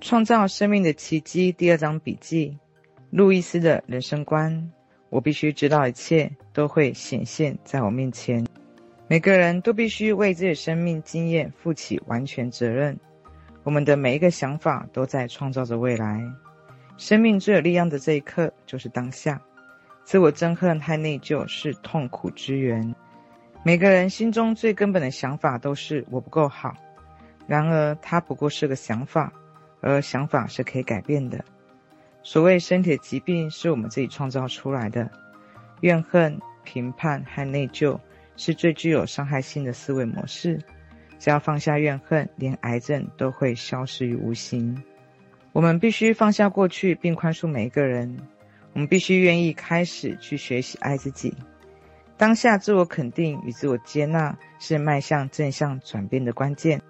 创造生命的奇迹第二章笔记：路易斯的人生观。我必须知道一切都会显现在我面前。每个人都必须为自己的生命经验负起完全责任。我们的每一个想法都在创造着未来。生命最有力量的这一刻就是当下。自我憎恨和内疚是痛苦之源。每个人心中最根本的想法都是我不够好。然而，它不过是个想法。而想法是可以改变的。所谓身体疾病是我们自己创造出来的。怨恨、评判和内疚是最具有伤害性的思维模式。只要放下怨恨，连癌症都会消失于无形。我们必须放下过去，并宽恕每一个人。我们必须愿意开始去学习爱自己。当下自我肯定与自我接纳是迈向正向转变的关键。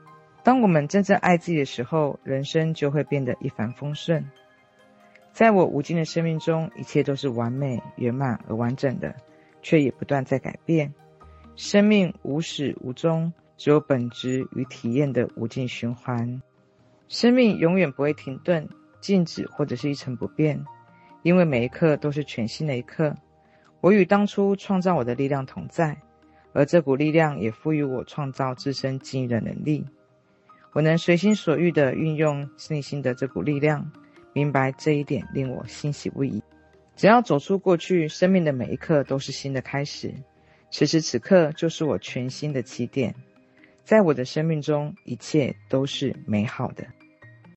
当我们真正爱自己的时候，人生就会变得一帆风顺。在我无尽的生命中，一切都是完美、圆满而完整的，却也不断在改变。生命无始无终，只有本质与体验的无尽循环。生命永远不会停顿、静止或者是一成不变，因为每一刻都是全新的一刻。我与当初创造我的力量同在，而这股力量也赋予我创造自身经营的能力。我能随心所欲地运用内心的这股力量，明白这一点令我欣喜不已。只要走出过去，生命的每一刻都是新的开始。此时此刻就是我全新的起点，在我的生命中，一切都是美好的。